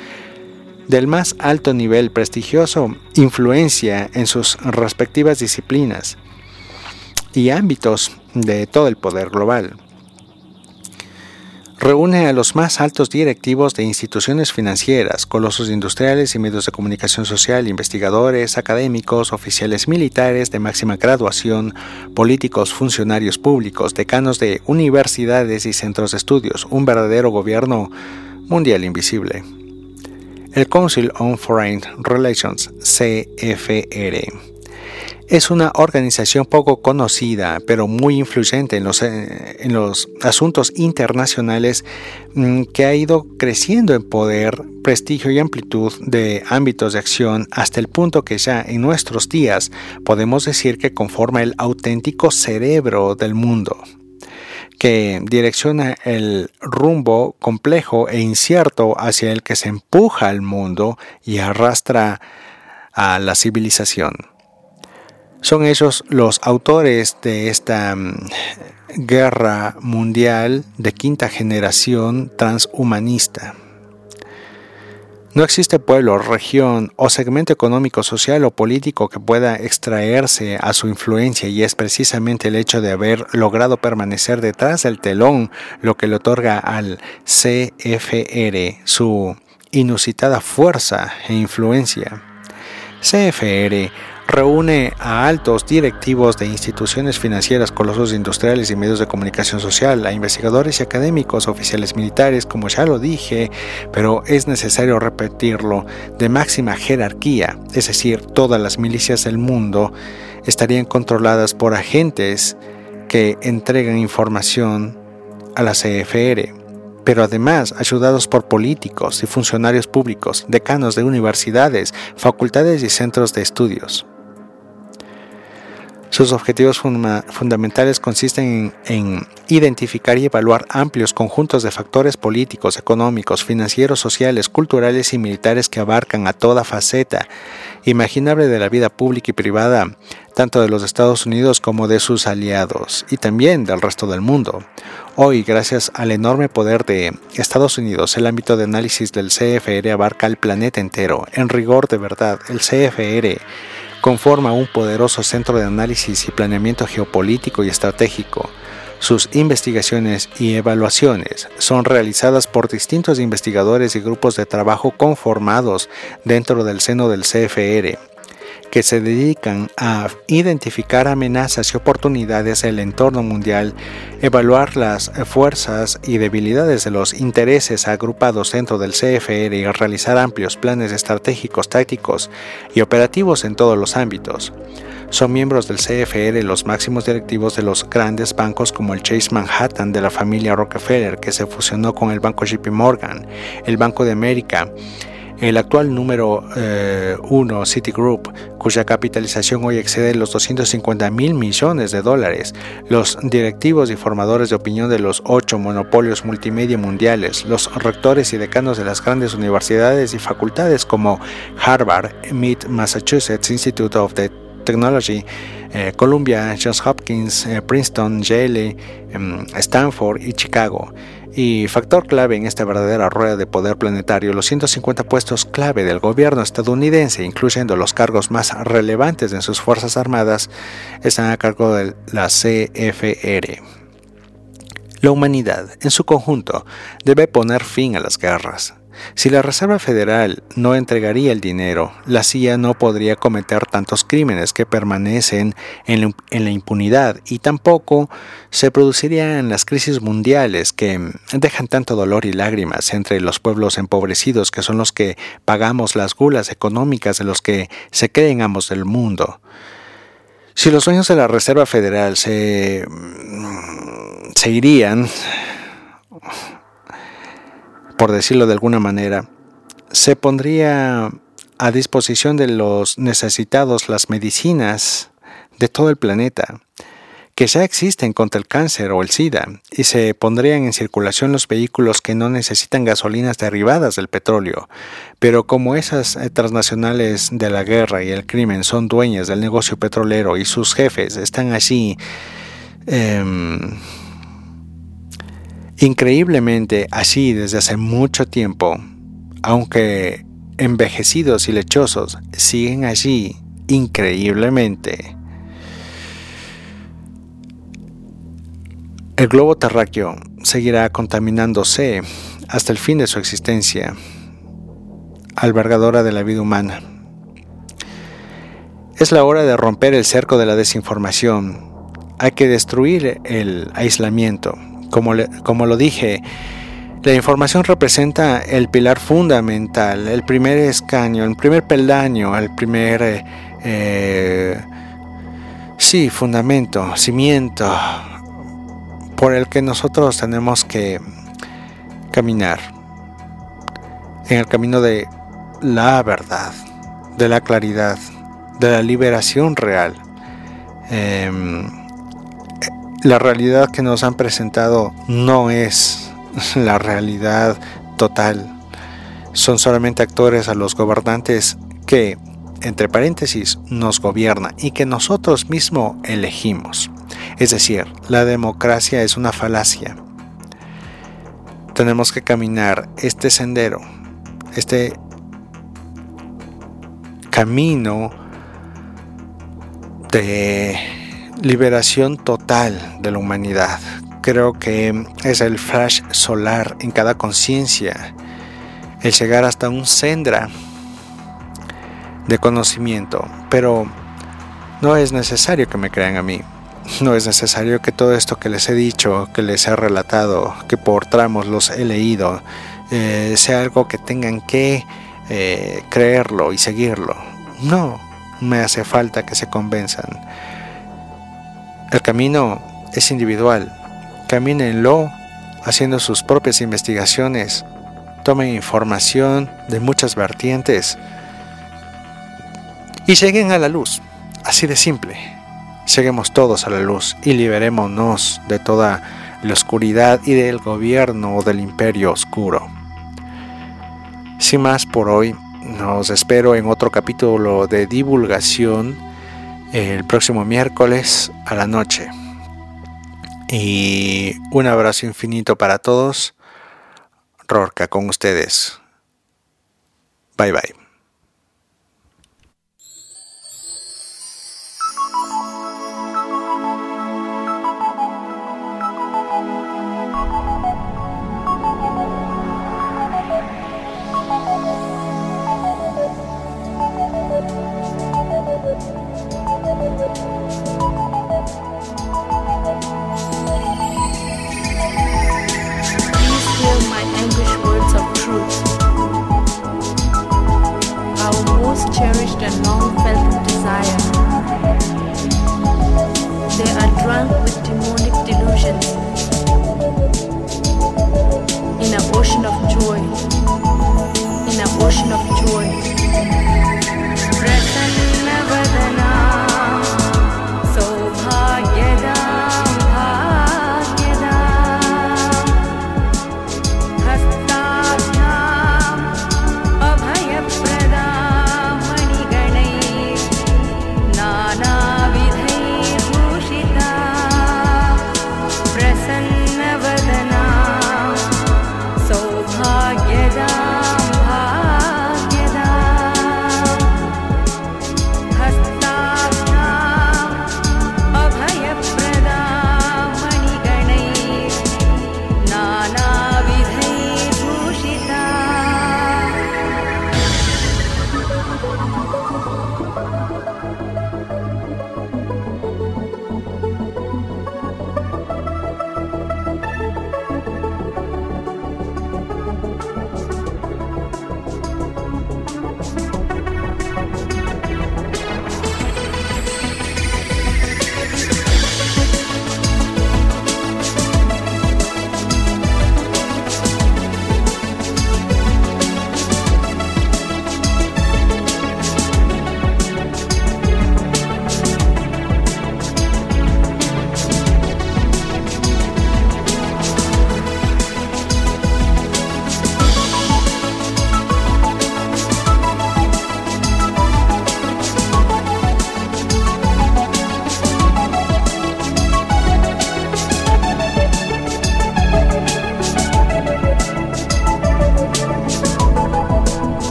del más alto nivel prestigioso, influencia en sus respectivas disciplinas y ámbitos de todo el poder global reúne a los más altos directivos de instituciones financieras, colosos industriales y medios de comunicación social, investigadores, académicos, oficiales militares de máxima graduación, políticos, funcionarios públicos, decanos de universidades y centros de estudios, un verdadero gobierno mundial invisible. El Council on Foreign Relations, CFR es una organización poco conocida, pero muy influyente en los, eh, asuntos internacionales mm, que ha ido creciendo en poder, prestigio y amplitud de ámbitos de acción hasta el punto que ya en nuestros días podemos decir que conforma el auténtico cerebro del mundo que direcciona el rumbo complejo e incierto hacia el que se empuja al mundo y arrastra a la civilización. Son ellos los autores de esta mm, guerra mundial de quinta generación transhumanista. No existe pueblo, región o segmento económico, social o político que pueda extraerse a su influencia y es precisamente el hecho de haber logrado permanecer detrás del telón lo que le otorga al CFR su inusitada fuerza e influencia. CFR reúne a altos directivos de instituciones financieras, colosos industriales y medios de comunicación social, a investigadores y académicos, oficiales militares, como ya lo dije, pero es necesario repetirlo, de máxima jerarquía, es decir, todas las milicias del mundo estarían controladas por agentes que entregan información a la CFR, pero además ayudados por políticos y funcionarios públicos, decanos de universidades, facultades y centros de estudios. Sus objetivos fundamentales consisten en, identificar y evaluar amplios conjuntos de factores políticos, económicos, financieros, sociales, culturales y militares que abarcan a toda faceta imaginable de la vida pública y privada, tanto de los Estados Unidos como de sus aliados, y también del resto del mundo. Hoy, gracias al enorme poder de Estados Unidos, el ámbito de análisis del CFR abarca el planeta entero. En rigor de verdad, el CFR conforma un poderoso centro de análisis y planeamiento geopolítico y estratégico. Sus investigaciones y evaluaciones son realizadas por distintos investigadores y grupos de trabajo conformados dentro del seno del CFR que se dedican a identificar amenazas y oportunidades en el entorno mundial, evaluar las fuerzas y debilidades de los intereses agrupados dentro del CFR y realizar amplios planes estratégicos, tácticos y operativos en todos los ámbitos. Son miembros del CFR los máximos directivos de los grandes bancos como el Chase Manhattan de la familia Rockefeller, que se fusionó con el banco JP Morgan, el Banco de América, el actual número 1 eh, Citigroup, cuya capitalización hoy excede los 250 mil millones de dólares, los directivos y formadores de opinión de los ocho monopolios multimedia mundiales, los rectores y decanos de las grandes universidades y facultades como Harvard, MIT, Massachusetts Institute of Technology, eh, Columbia, Johns Hopkins, eh, Princeton, Yale, em, Stanford y Chicago y factor clave en esta verdadera rueda de poder planetario, los 150 puestos clave del gobierno estadounidense, incluyendo los cargos más relevantes en sus Fuerzas Armadas, están a cargo de la CFR. La humanidad, en su conjunto, debe poner fin a las guerras, si la Reserva Federal no entregaría el dinero, la CIA no podría cometer tantos crímenes que permanecen en la impunidad y tampoco se producirían las crisis mundiales que dejan tanto dolor y lágrimas entre los pueblos empobrecidos que son los que pagamos las gulas económicas de los que se creen amos del mundo. Si los dueños de la Reserva Federal se, se irían, por decirlo de alguna manera, se pondría a disposición de los necesitados las medicinas de todo el planeta que ya existen contra el cáncer o el SIDA y se pondrían en circulación los vehículos que no necesitan gasolinas derivadas del petróleo. Pero como esas eh, transnacionales de la guerra y el crimen son dueñas del negocio petrolero y sus jefes están allí em, Increíblemente, así desde hace mucho tiempo, aunque envejecidos y lechosos, siguen allí increíblemente. El globo terráqueo seguirá contaminándose hasta el fin de su existencia, albergadora de la vida humana. Es la hora de romper el cerco de la desinformación. Hay que destruir el aislamiento como, como lo dije, la información representa el pilar fundamental, el primer escaño, el primer peldaño, el primer, eh, eh, sí, fundamento, cimiento por el que nosotros tenemos que caminar en el camino de la verdad, de la claridad, de la liberación real. Em, la realidad que nos han presentado no es la realidad total. Son solamente actores a los gobernantes que, entre paréntesis, nos gobiernan y que nosotros mismos elegimos. Es decir, la democracia es una falacia. Tenemos que caminar este sendero, este camino de liberación total de la humanidad. Creo que es el flash solar en cada conciencia, el llegar hasta un sendra de conocimiento, pero no es necesario que me crean a mí. No es necesario que todo esto que les he dicho, que les he relatado, que por tramos los he leído, eh, sea algo que tengan que eh, creerlo y seguirlo. No, me hace falta que se convenzan. El camino es individual. Camínenlo haciendo sus propias investigaciones. Tomen información de muchas vertientes y lleguen a la luz. Así de simple. Lleguemos todos a la luz y liberémonos de toda la oscuridad y del gobierno o del imperio oscuro. Sin más por hoy, nos espero en otro capítulo de divulgación el próximo miércoles a la noche. Y un abrazo infinito para todos. Rorca con ustedes. Bye bye. portion of joy.